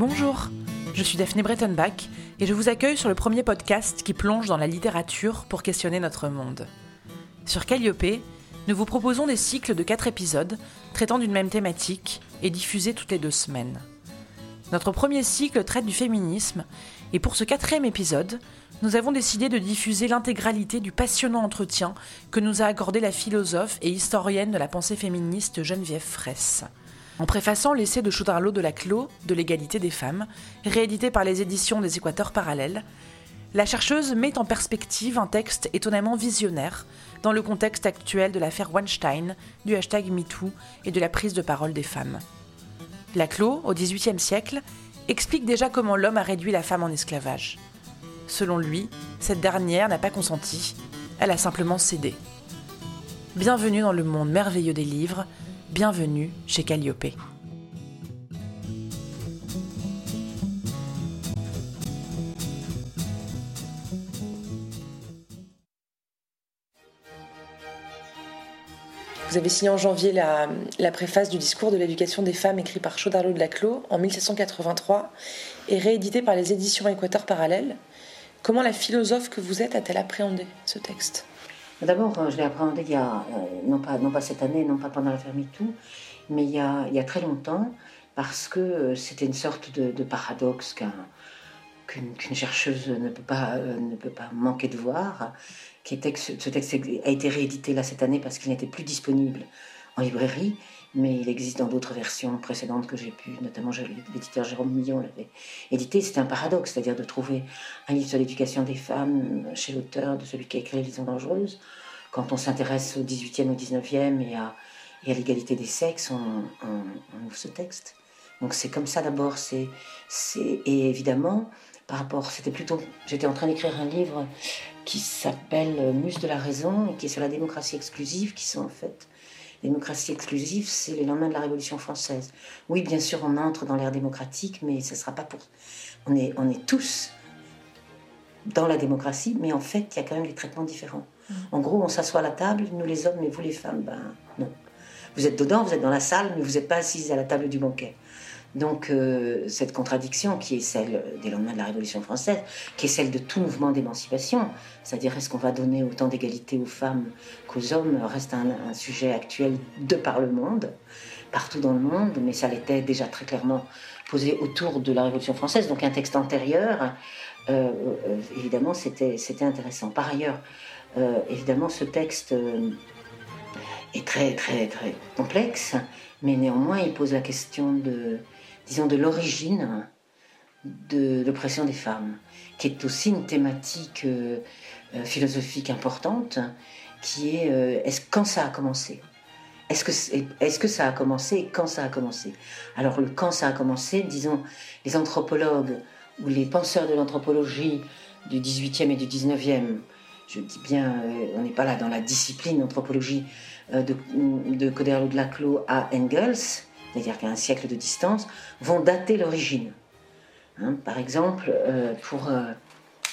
Bonjour, je suis Daphné Brettenbach et je vous accueille sur le premier podcast qui plonge dans la littérature pour questionner notre monde. Sur Calliope, nous vous proposons des cycles de 4 épisodes traitant d'une même thématique et diffusés toutes les deux semaines. Notre premier cycle traite du féminisme et pour ce quatrième épisode, nous avons décidé de diffuser l'intégralité du passionnant entretien que nous a accordé la philosophe et historienne de la pensée féministe Geneviève Fraisse. En préfaçant l'essai de Choudarlo de la Clos de l'égalité des femmes, réédité par les éditions des Équateurs parallèles, la chercheuse met en perspective un texte étonnamment visionnaire dans le contexte actuel de l'affaire Weinstein, du hashtag MeToo et de la prise de parole des femmes. Laclos, au XVIIIe siècle, explique déjà comment l'homme a réduit la femme en esclavage. Selon lui, cette dernière n'a pas consenti, elle a simplement cédé. Bienvenue dans le monde merveilleux des livres, bienvenue chez Calliope. Vous avez signé en janvier la, préface du discours de l'éducation des femmes écrit par Chaudarlo de Laclos en 1783 et réédité par les éditions Équateur Parallèle. Comment la philosophe que vous êtes a-t-elle appréhendé ce texte? D'abord, euh, je l'ai appréhendé il y a, euh, non, pas, non pas cette année, non pas pendant la tout, mais il y, a, il y a très longtemps, parce que euh, c'était une sorte de, paradoxe qu'une chercheuse ne peut, pas, ne peut pas manquer de voir, qui était ce texte a été réédité là cette année parce qu'il n'était plus disponible en librairie, mais il existe dans d'autres versions précédentes que j'ai pu, notamment l'éditeur Jérôme Millon l'avait édité. C'était un paradoxe, c'est-à-dire de trouver un livre sur l'éducation des femmes chez l'auteur de celui qui a écrit Les Liaisons dangereuses. Quand on s'intéresse au 18e, au 19e et à, l'égalité des sexes, on, on, ouvre ce texte. Donc c'est comme ça d'abord. C'est, et évidemment, par rapport, c'était plutôt, j'étais en train d'écrire un livre qui s'appelle Muse de la raison et qui est sur la démocratie exclusive, qui sont en fait démocratie exclusive, c'est le lendemain de la Révolution française. Oui, bien sûr, on entre dans l'ère démocratique, mais ce ne sera pas pour. On est, on est tous dans la démocratie, mais en fait, il y a quand même des traitements différents. Mm. En gros, on s'assoit à la table, nous les hommes, mais vous les femmes, ben non. Vous êtes dedans, vous êtes dans la salle, mais vous n'êtes pas assises à la table du banquet. Donc euh, cette contradiction qui est celle des lendemains de la Révolution française, qui est celle de tout mouvement d'émancipation, c'est-à-dire est-ce qu'on va donner autant d'égalité aux femmes qu'aux hommes, reste un, sujet actuel de par le monde, partout dans le monde, mais ça l'était déjà très clairement posé autour de la Révolution française, donc un texte antérieur, euh, euh, évidemment c'était intéressant. Par ailleurs, évidemment ce texte est très très très complexe, mais néanmoins il pose la question de disons, de l'origine de l'oppression des femmes, qui est aussi une thématique euh, euh, philosophique importante, qui est euh, est-ce quand ça a commencé? Est-ce que, est, que ça a commencé et quand ça a commencé? Alors le quand ça a commencé, disons, les anthropologues ou les penseurs de l'anthropologie du 18e et du 19e, je dis bien, on n'est pas là dans la discipline d'anthropologie de, de Coderlo de Laclos à Engels, c'est-à-dire qu'à un siècle de distance, vont dater l'origine. Hein, par exemple, euh, pour. Euh,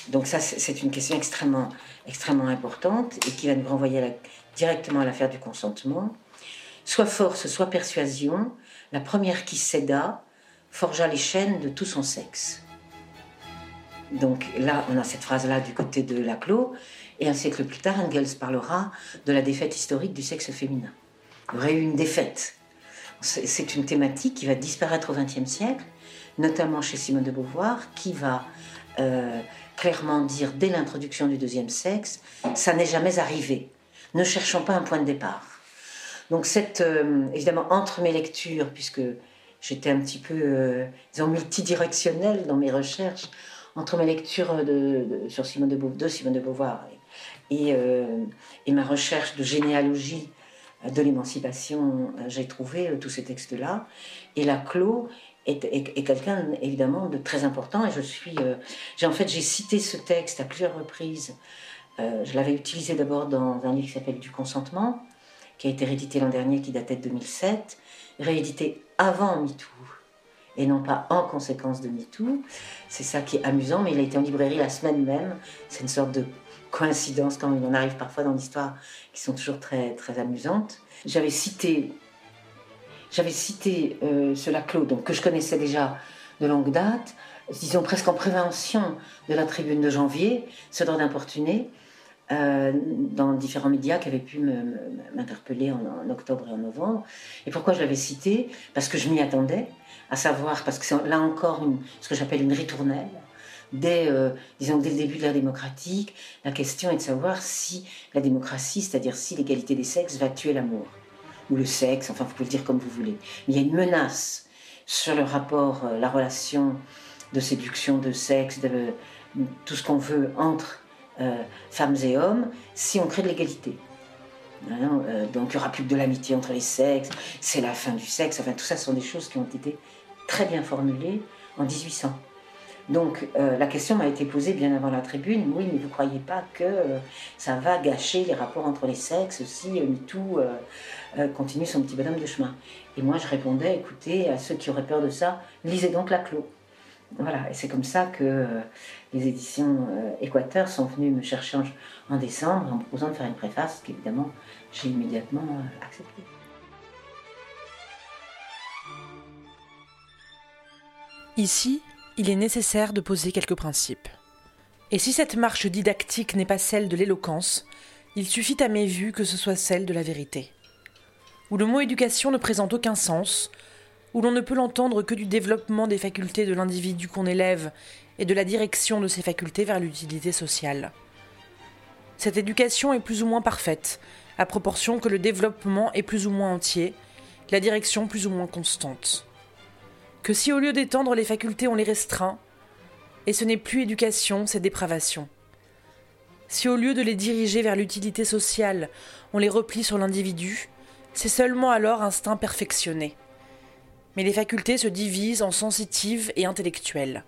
donc, ça, c'est une question extrêmement, extrêmement importante et qui va nous renvoyer directement à l'affaire du consentement. Soit force, soit persuasion, la première qui céda forgea les chaînes de tout son sexe. Donc là, on a cette phrase-là du côté de Laclos, et un siècle plus tard, Engels parlera de la défaite historique du sexe féminin. Il aurait eu une défaite c'est une thématique qui va disparaître au XXe siècle, notamment chez Simone de Beauvoir, qui va euh, clairement dire dès l'introduction du deuxième sexe, ça n'est jamais arrivé. Ne cherchons pas un point de départ. Donc cette, euh, évidemment, entre mes lectures, puisque j'étais un petit peu, euh, disons, multidirectionnelle dans mes recherches, entre mes lectures de, sur Simone de, Beauvoir, de Simone de Beauvoir et, et, ma recherche de généalogie de l'émancipation, euh, j'ai trouvé euh, tous ces textes-là. Et la Clos est, quelqu'un évidemment de très important. Et je suis, euh, j'ai en fait j'ai cité ce texte à plusieurs reprises. je l'avais utilisé d'abord dans un livre qui s'appelle Du consentement, qui a été réédité l'an dernier, qui datait de 2007, réédité avant MeToo et non pas en conséquence de MeToo. C'est ça qui est amusant, mais il a été en librairie la semaine même. C'est une sorte de coïncidences quand il en arrive parfois dans l'histoire qui sont toujours très, très amusantes. J'avais cité, j'avais cité euh, ce donc, que je connaissais déjà de longue date, disons presque en prévention de la tribune de janvier, ce droit d'importuner, euh, dans différents médias qui avaient pu m'interpeller en, octobre et en novembre. Et pourquoi je l'avais cité? Parce que je m'y attendais, à savoir, parce que c'est là encore ce que j'appelle une ritournelle. Dès, euh, disons, dès le début de l'ère démocratique, la question est de savoir si la démocratie, c'est-à-dire si l'égalité des sexes, va tuer l'amour. Ou le sexe, enfin, vous pouvez le dire comme vous voulez. Mais il y a une menace sur le rapport, euh, la relation de séduction, de sexe, de tout ce qu'on veut entre euh, femmes et hommes, si on crée de l'égalité. Hein, donc il n'y aura plus que de l'amitié entre les sexes, c'est la fin du sexe, enfin tout ça sont des choses qui ont été très bien formulées en 1800. Donc euh, la question m'a été posée bien avant la tribune, oui mais vous ne croyez pas que ça va gâcher les rapports entre les sexes si MeToo continue son petit bonhomme de chemin? Et moi je répondais, écoutez, à ceux qui auraient peur de ça, lisez donc la clos. Voilà, et c'est comme ça que euh, les éditions euh, Équateur sont venues me chercher en, décembre en me proposant de faire une préface qu'évidemment j'ai immédiatement euh, acceptée. Ici, il est nécessaire de poser quelques principes. Et si cette marche didactique n'est pas celle de l'éloquence, il suffit à mes vues que ce soit celle de la vérité. Où le mot éducation ne présente aucun sens, où l'on ne peut l'entendre que du développement des facultés de l'individu qu'on élève et de la direction de ses facultés vers l'utilité sociale. Cette éducation est plus ou moins parfaite, à proportion que le développement est plus ou moins entier, la direction plus ou moins constante. Que si au lieu d'étendre les facultés on les restreint, et ce n'est plus éducation, c'est dépravation. Si au lieu de les diriger vers l'utilité sociale, on les replie sur l'individu, c'est seulement alors instinct perfectionné mais les facultés se divisent en sensitives et intellectuelles.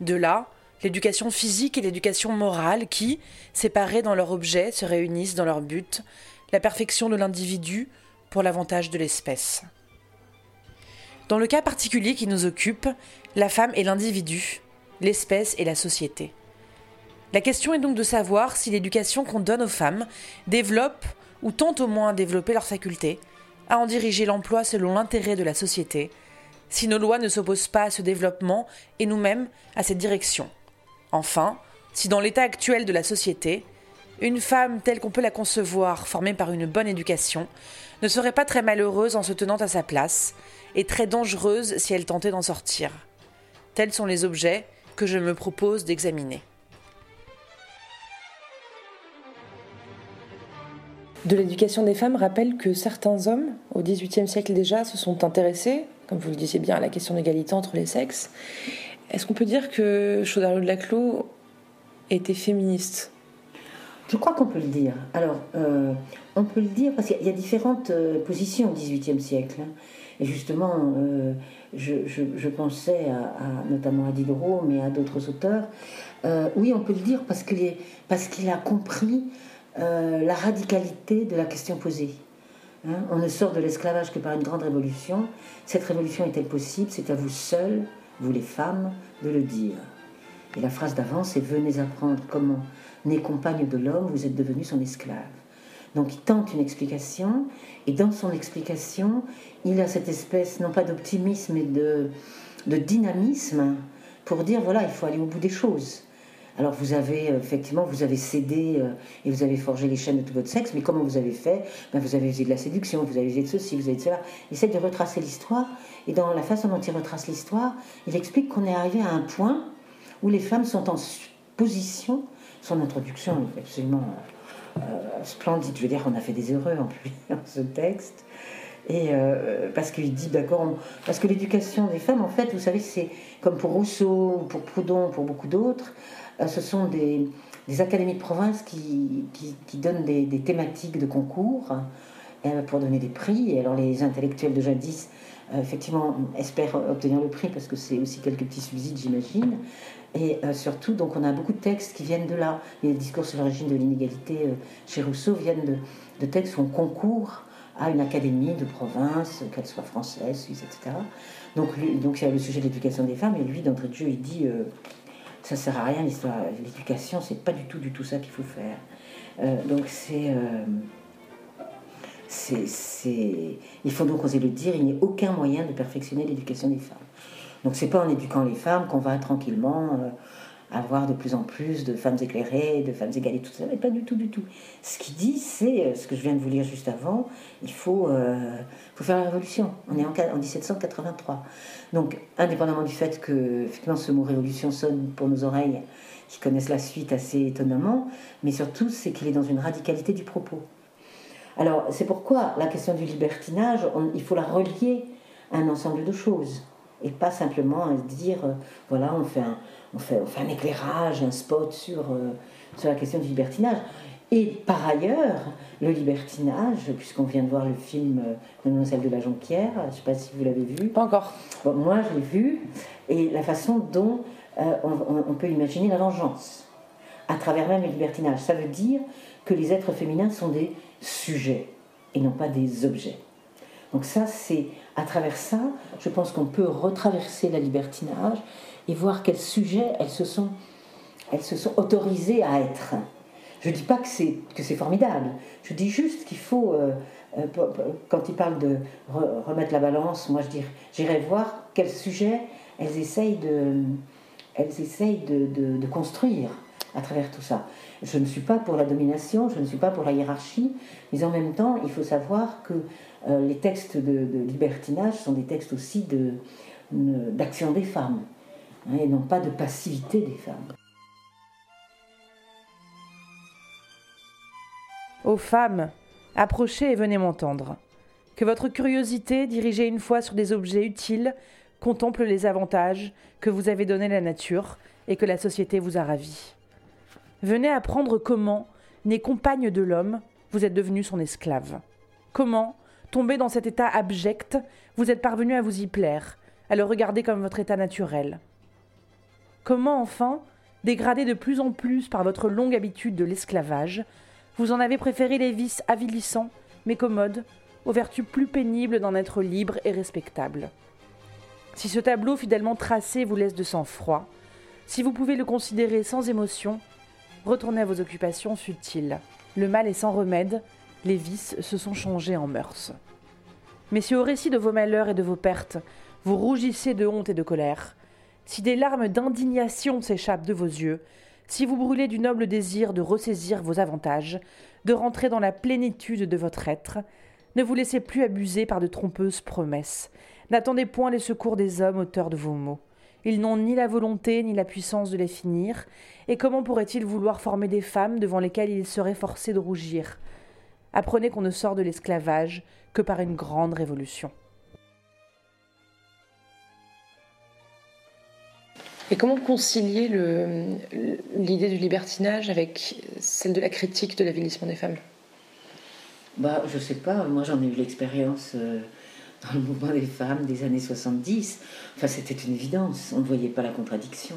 De là, l'éducation physique et l'éducation morale qui, séparées dans leur objet, se réunissent dans leur but, la perfection de l'individu pour l'avantage de l'espèce. Dans le cas particulier qui nous occupe, la femme est l'individu, l'espèce est la société. La question est donc de savoir si l'éducation qu'on donne aux femmes développe, ou tente au moins à développer leurs facultés, à en diriger l'emploi selon l'intérêt de la société, si nos lois ne s'opposent pas à ce développement et nous-mêmes à cette direction. Enfin, si dans l'état actuel de la société, une femme telle qu'on peut la concevoir, formée par une bonne éducation, ne serait pas très malheureuse en se tenant à sa place, et très dangereuse si elle tentait d'en sortir. Tels sont les objets que je me propose d'examiner. De l'éducation des femmes rappelle que certains hommes, au XVIIIe siècle déjà, se sont intéressés, comme vous le disiez bien, à la question d'égalité entre les sexes. Est-ce qu'on peut dire que Chaudarlot de Laclos était féministe? Je crois qu'on peut le dire. Alors, euh, on peut le dire parce qu'il y a différentes euh, positions au XVIIIe siècle. Hein. Et justement, euh, je, pensais à, notamment à Diderot, mais à d'autres auteurs. oui, on peut le dire parce qu'il a compris la radicalité de la question posée. Hein, on ne sort de l'esclavage que par une grande révolution. Cette révolution est-elle possible? C'est à vous seuls, vous les femmes, de le dire. Et la phrase d'avant, c'est Venez apprendre comment, né compagne de l'homme, vous êtes devenu son esclave. Donc il tente une explication, et dans son explication, il a cette espèce, non pas d'optimisme, mais de, de dynamisme pour dire voilà, il faut aller au bout des choses. Alors vous avez euh, effectivement, vous avez cédé euh, et vous avez forgé les chaînes de tout votre sexe, mais comment vous avez fait? Ben, Vous avez usé de la séduction, vous avez usé de ceci, vous avez de cela. Il essaie de retracer l'histoire, et dans la façon dont il retrace l'histoire, il explique qu'on est arrivé à un point où les femmes sont en position, son introduction est absolument euh, splendide, je veux dire, on a fait des heureux en dans ce texte. Et parce qu'il dit d'accord, parce que l'éducation des femmes, en fait, vous savez, c'est comme pour Rousseau, pour Proudhon, pour beaucoup d'autres, euh, ce sont des, académies de province qui, donnent des, thématiques de concours euh, pour donner des prix. Alors les intellectuels de jadis, euh, effectivement, espèrent obtenir le prix parce que c'est aussi quelques petits subsides, j'imagine. Et surtout, donc, on a beaucoup de textes qui viennent de là. Les discours sur l'origine de l'inégalité chez Rousseau viennent de, textes où on concourt à une académie de province, qu'elle soit française, suisse, etc. Donc, donc il y a le sujet de l'éducation des femmes, et lui, d'entrée de jeu, il dit ça sert à rien l'histoire. L'éducation, c'est pas du tout, du tout ça qu'il faut faire. Euh, donc euh, c'est, c'est, il faut donc oser le dire, il n'y a aucun moyen de perfectionner l'éducation des femmes. Donc c'est pas en éduquant les femmes qu'on va tranquillement avoir de plus en plus de femmes éclairées, de femmes égales tout ça, mais pas du tout, du tout. Ce qu'il dit, c'est euh, ce que je viens de vous lire juste avant, il faut, euh, faut faire la révolution. On est en, en, 1783. Donc, indépendamment du fait que effectivement, ce mot révolution sonne pour nos oreilles, qui connaissent la suite assez étonnamment, mais surtout, c'est qu'il est dans une radicalité du propos. Alors, c'est pourquoi la question du libertinage, il faut la relier à un ensemble de choses, et pas simplement à dire, euh, voilà, on fait un on fait, un éclairage, un spot sur, euh, sur la question du libertinage. Et par ailleurs, le libertinage, puisqu'on vient de voir le film euh, Mademoiselle de la Jonquière, je ne sais pas si vous l'avez vu. Pas encore. moi, je l'ai vu, et la façon dont euh, on, peut imaginer la vengeance, à travers même le libertinage. Ça veut dire que les êtres féminins sont des sujets, et non pas des objets. Donc ça, c'est à travers ça, je pense qu'on peut retraverser la libertinage et voir quels sujets elles se sont, autorisées à être. Je ne dis pas que c'est, formidable, je dis juste qu'il faut, euh, euh, quand il parle de remettre la balance, moi je dirais, j'irai voir quels sujets elles essayent de, construire à travers tout ça. Je ne suis pas pour la domination, je ne suis pas pour la hiérarchie, mais en même temps, il faut savoir que euh, les textes de, libertinage sont des textes aussi d'action des femmes. Hein, et non pas de passivité des femmes. Aux femmes, approchez et venez m'entendre. Que votre curiosité, dirigée une fois sur des objets utiles, contemple les avantages que vous avez donnés la nature et que la société vous a ravis. Venez apprendre comment, né compagne de l'homme, vous êtes devenu son esclave. Comment, tombé dans cet état abject, vous êtes parvenu à vous y plaire, à le regarder comme votre état naturel. Comment enfin, dégradé de plus en plus par votre longue habitude de l'esclavage, vous en avez préféré les vices avilissants, mais commodes, aux vertus plus pénibles d'en être libre et respectable. Si ce tableau fidèlement tracé vous laisse de sang-froid, si vous pouvez le considérer sans émotion, retournez à vos occupations futiles. Le mal est sans remède, les vices se sont changés en mœurs. Mais si au récit de vos malheurs et de vos pertes, vous rougissez de honte et de colère, si des larmes d'indignation s'échappent de vos yeux, si vous brûlez du noble désir de ressaisir vos avantages, de rentrer dans la plénitude de votre être, ne vous laissez plus abuser par de trompeuses promesses. N'attendez point les secours des hommes auteurs de vos maux. Ils n'ont ni la volonté ni la puissance de les finir, et comment pourraient-ils vouloir former des femmes devant lesquelles ils seraient forcés de rougir? Apprenez qu'on ne sort de l'esclavage que par une grande révolution. Et comment concilier l'idée du libertinage avec celle de la critique de l'avilissement des femmes? Bah, Je sais pas, moi j'en ai eu l'expérience euh, dans le mouvement des femmes des années 70. Enfin, c'était une évidence, on ne voyait pas la contradiction.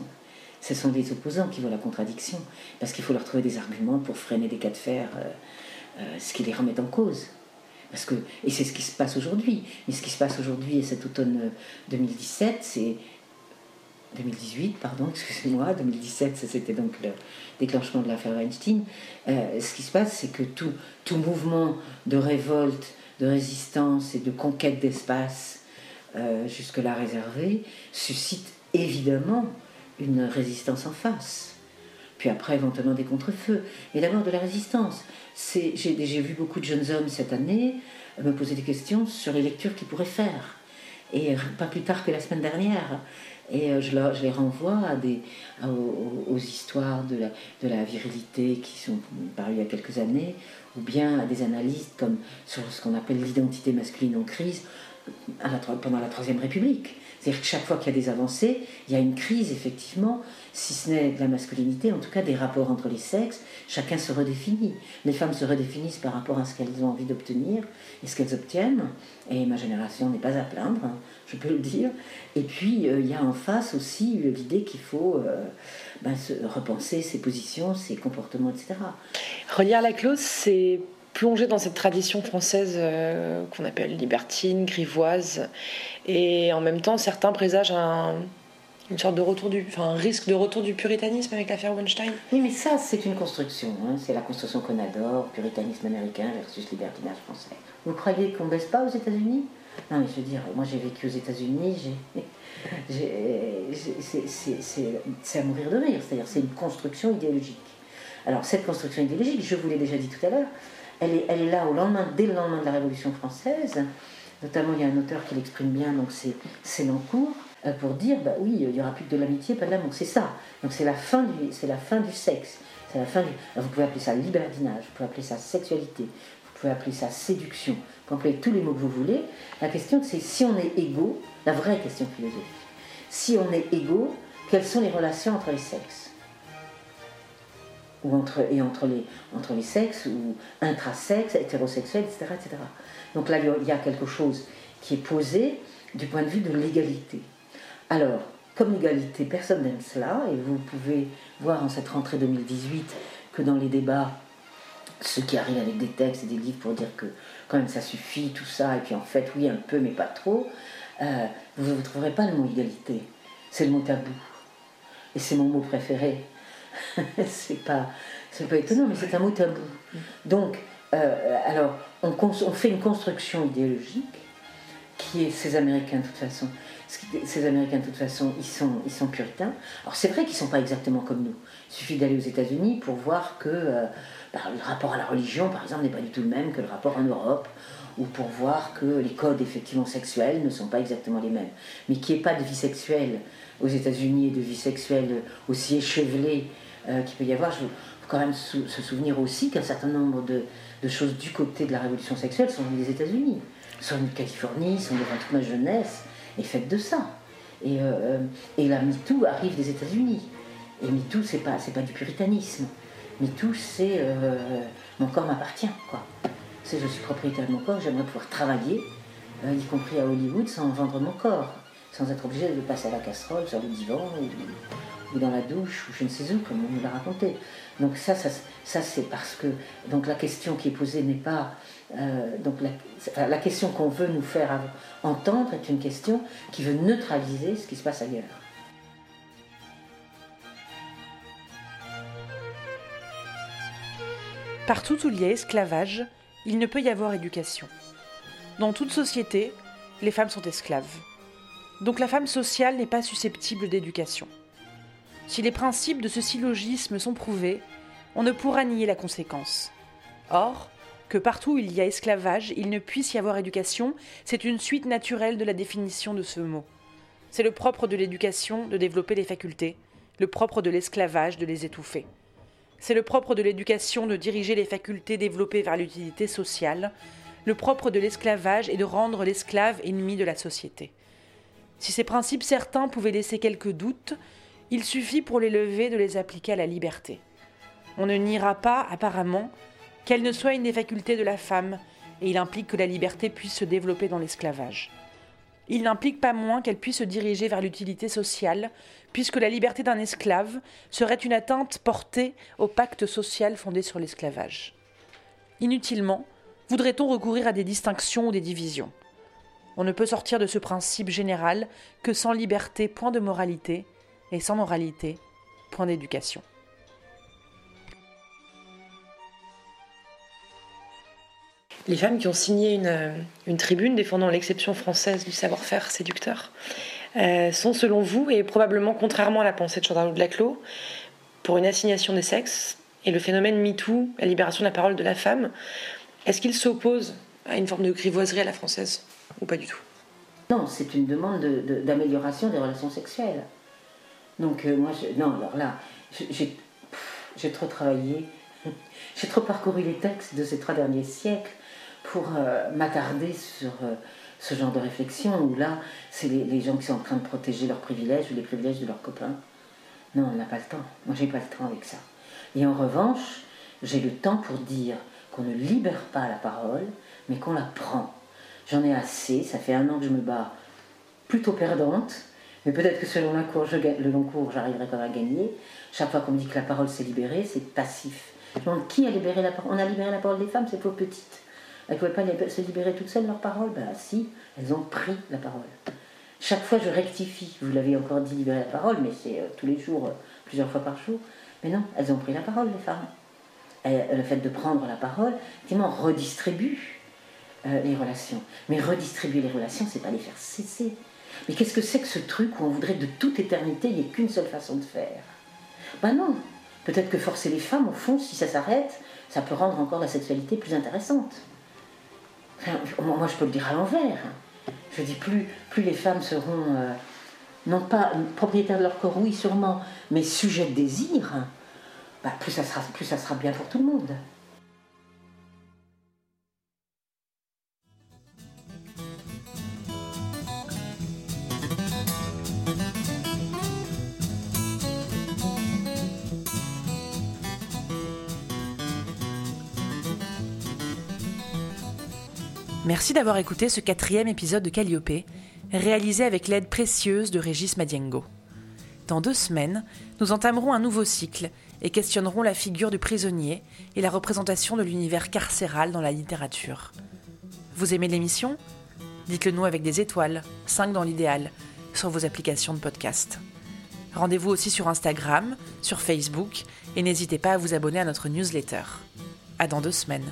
Ce sont les opposants qui voient la contradiction, parce qu'il faut leur trouver des arguments pour freiner des cas de fer, euh, euh, ce qui les remet en cause. Parce que, et c'est ce qui se passe aujourd'hui. Mais ce qui se passe aujourd'hui, et cet automne 2017, c'est 2018, pardon, excusez-moi, 2017, c'était donc le déclenchement de l'affaire Weinstein. Euh, ce qui se passe, c'est que tout, tout mouvement de révolte, de résistance et de conquête d'espace euh, jusque-là réservé suscite évidemment une résistance en face. Puis après, éventuellement des contre-feux. D'abord de la résistance. J'ai vu beaucoup de jeunes hommes cette année me poser des questions sur les lectures qu'ils pourraient faire. Et pas plus tard que la semaine dernière, et euh, je, les renvoie aux, histoires de la, virilité qui sont parues il y a quelques années, ou bien à des analystes comme sur ce qu'on appelle l'identité masculine en crise pendant la Troisième République. C'est-à-dire que chaque fois qu'il y a des avancées, il y a une crise, effectivement, si ce n'est de la masculinité, en tout cas des rapports entre les sexes, chacun se redéfinit. Les femmes se redéfinissent par rapport à ce qu'elles ont envie d'obtenir et ce qu'elles obtiennent, et ma génération n'est pas à plaindre, je peux le dire. Et puis, euh, il y a en face aussi l'idée qu'il faut euh, ben, se repenser ses positions, ses comportements, etc. Relire la clause, c'est plonger dans cette tradition française euh, qu'on appelle libertine, grivoise, et en même temps, certains présagent un, une sorte de retour du, enfin, un risque de retour du puritanisme avec l'affaire Weinstein. Oui, mais ça, c'est une construction. Hein. C'est la construction qu'on adore, puritanisme américain versus libertinage français. Vous croyez qu'on baisse pas aux États-Unis? Non, mais je veux dire, moi j'ai vécu aux États-Unis, c'est à mourir de rire, c'est-à-dire c'est une construction idéologique. Alors cette construction idéologique, je vous l'ai déjà dit tout à l'heure, elle est, là au lendemain, dès le lendemain de la Révolution française. Notamment, il y a un auteur qui l'exprime bien, donc c'est Sénancourt, euh, pour dire, bah oui, il n'y aura plus que de l'amitié, pas de l'amour. C'est ça. Donc c'est la fin du, c'est la fin du sexe. C'est la fin du. vous pouvez appeler ça libertinage, vous pouvez appeler ça sexualité, vous pouvez appeler ça séduction, vous pouvez appeler tous les mots que vous voulez. La question, c'est si on est égaux, la vraie question philosophique. Si on est égaux, quelles sont les relations entre les sexes? Ou entre, et entre les, entre les sexes, ou intrasexes, hétérosexuels, etc., etc. Donc là, il y a quelque chose qui est posé du point de vue de l'égalité. Alors, comme l'égalité, personne n'aime cela, et vous pouvez voir en cette rentrée 2018 que dans les débats, ceux qui arrivent avec des textes et des livres pour dire que quand même ça suffit, tout ça, et puis en fait, oui, un peu, mais pas trop, euh, vous ne trouverez pas le mot égalité. C'est le mot tabou. Et c'est mon mot préféré. c'est pas, pas étonnant, mais c'est un mot tabou. Donc, euh, alors, on, on, fait une construction idéologique qui est ces Américains de toute façon ces Américains, de toute façon, ils sont, ils sont puritains. Alors c'est vrai qu'ils ne sont pas exactement comme nous. Il suffit d'aller aux États-Unis pour voir que euh, bah, le rapport à la religion, par exemple, n'est pas du tout le même que le rapport en Europe, ou pour voir que les codes effectivement sexuels ne sont pas exactement les mêmes. Mais qu'il n'y ait pas de vie sexuelle aux États-Unis et de vie sexuelle aussi échevelée euh, qu'il peut y avoir, il faut quand même se souvenir aussi qu'un certain nombre de, choses du côté de la révolution sexuelle sont venues des États-Unis, sont venues de Californie, sont devant toute ma jeunesse est faite de ça. Et, euh, et la MeToo arrive des États-Unis. Et MeToo, c'est pas, pas du puritanisme. MeToo, c'est euh, mon corps m'appartient. C'est je suis propriétaire de mon corps, j'aimerais pouvoir travailler, euh, y compris à Hollywood, sans vendre mon corps, sans être obligé de passer à la casserole, sur le divan, dans la douche, ou je ne sais où, comme on nous l'a raconté. Donc ça, ça, ça c'est parce que donc la question qui est posée n'est pas euh, donc la question qu'on veut nous faire entendre est une question qui veut neutraliser ce qui se passe ailleurs. Partout où il y a esclavage, il ne peut y avoir éducation. Dans toute société, les femmes sont esclaves. Donc la femme sociale n'est pas susceptible d'éducation. Si les principes de ce syllogisme sont prouvés, on ne pourra nier la conséquence. Or, que partout où il y a esclavage, il ne puisse y avoir éducation, c'est une suite naturelle de la définition de ce mot. C'est le propre de l'éducation de développer les facultés, le propre de l'esclavage de les étouffer. C'est le propre de l'éducation de diriger les facultés développées vers l'utilité sociale, le propre de l'esclavage est de rendre l'esclave ennemi de la société. Si ces principes certains pouvaient laisser quelques doutes, il suffit pour les lever de les appliquer à la liberté. On ne niera pas, apparemment, qu'elle ne soit une des facultés de la femme, et il implique que la liberté puisse se développer dans l'esclavage. Il n'implique pas moins qu'elle puisse se diriger vers l'utilité sociale, puisque la liberté d'un esclave serait une atteinte portée au pacte social fondé sur l'esclavage. Inutilement, voudrait-on recourir à des distinctions ou des divisions? On ne peut sortir de ce principe général que sans liberté, point de moralité, et sans moralité, point d'éducation. Les femmes qui ont signé une, une tribune défendant l'exception française du savoir-faire séducteur euh, sont, selon vous, et probablement contrairement à la pensée de Chantal Laclos, pour une assignation des sexes et le phénomène MeToo, la libération de la parole de la femme. Est-ce qu'ils s'opposent à une forme de grivoiserie à la française ou pas du tout? Non, c'est une demande d'amélioration des relations sexuelles. Donc euh, moi, non, alors là, j'ai trop travaillé, j'ai trop parcouru les textes de ces trois derniers siècles pour euh, m'attarder sur euh, ce genre de réflexion où là, c'est les, gens qui sont en train de protéger leurs privilèges ou les privilèges de leurs copains. Non, on n'a pas le temps. Moi, j'ai pas le temps avec ça. Et en revanche, j'ai le temps pour dire qu'on ne libère pas la parole, mais qu'on la prend. J'en ai assez, ça fait un an que je me bats plutôt perdante, mais peut-être que selon le long cours, j'arriverai quand même à gagner. Chaque fois qu'on me dit que la parole s'est libérée, c'est passif. Je demande qui a libéré la parole On a libéré la parole des femmes, ces pauvres petites. Elles ne pouvaient pas se libérer toutes seules leur parole Ben si, elles ont pris la parole. Chaque fois, je rectifie. Vous l'avez encore dit, libérer la parole, mais c'est euh, tous les jours, euh, plusieurs fois par jour. Mais non, elles ont pris la parole, les femmes. Et le fait de prendre la parole, effectivement, redistribue euh, les relations. Mais redistribuer les relations, c'est pas les faire cesser. Mais qu'est-ce que c'est que ce truc où on voudrait de toute éternité, il n'y ait qu'une seule façon de faire? Ben non. Peut-être que forcer les femmes, au fond, si ça s'arrête, ça peut rendre encore la sexualité plus intéressante. Moi, je peux le dire à l'envers. Je dis, plus, plus les femmes seront, euh, non pas propriétaires de leur corps, oui, sûrement, mais sujets de désir, bah, plus, ça sera, plus ça sera bien pour tout le monde. Merci d'avoir écouté ce quatrième épisode de Calliope, réalisé avec l'aide précieuse de Régis Madiengo. Dans deux semaines, nous entamerons un nouveau cycle et questionnerons la figure du prisonnier et la représentation de l'univers carcéral dans la littérature. Vous aimez l'émission? Dites-le nous avec des étoiles, 5 dans l'idéal, sur vos applications de podcast. Rendez-vous aussi sur Instagram, sur Facebook, et n'hésitez pas à vous abonner à notre newsletter. À dans deux semaines.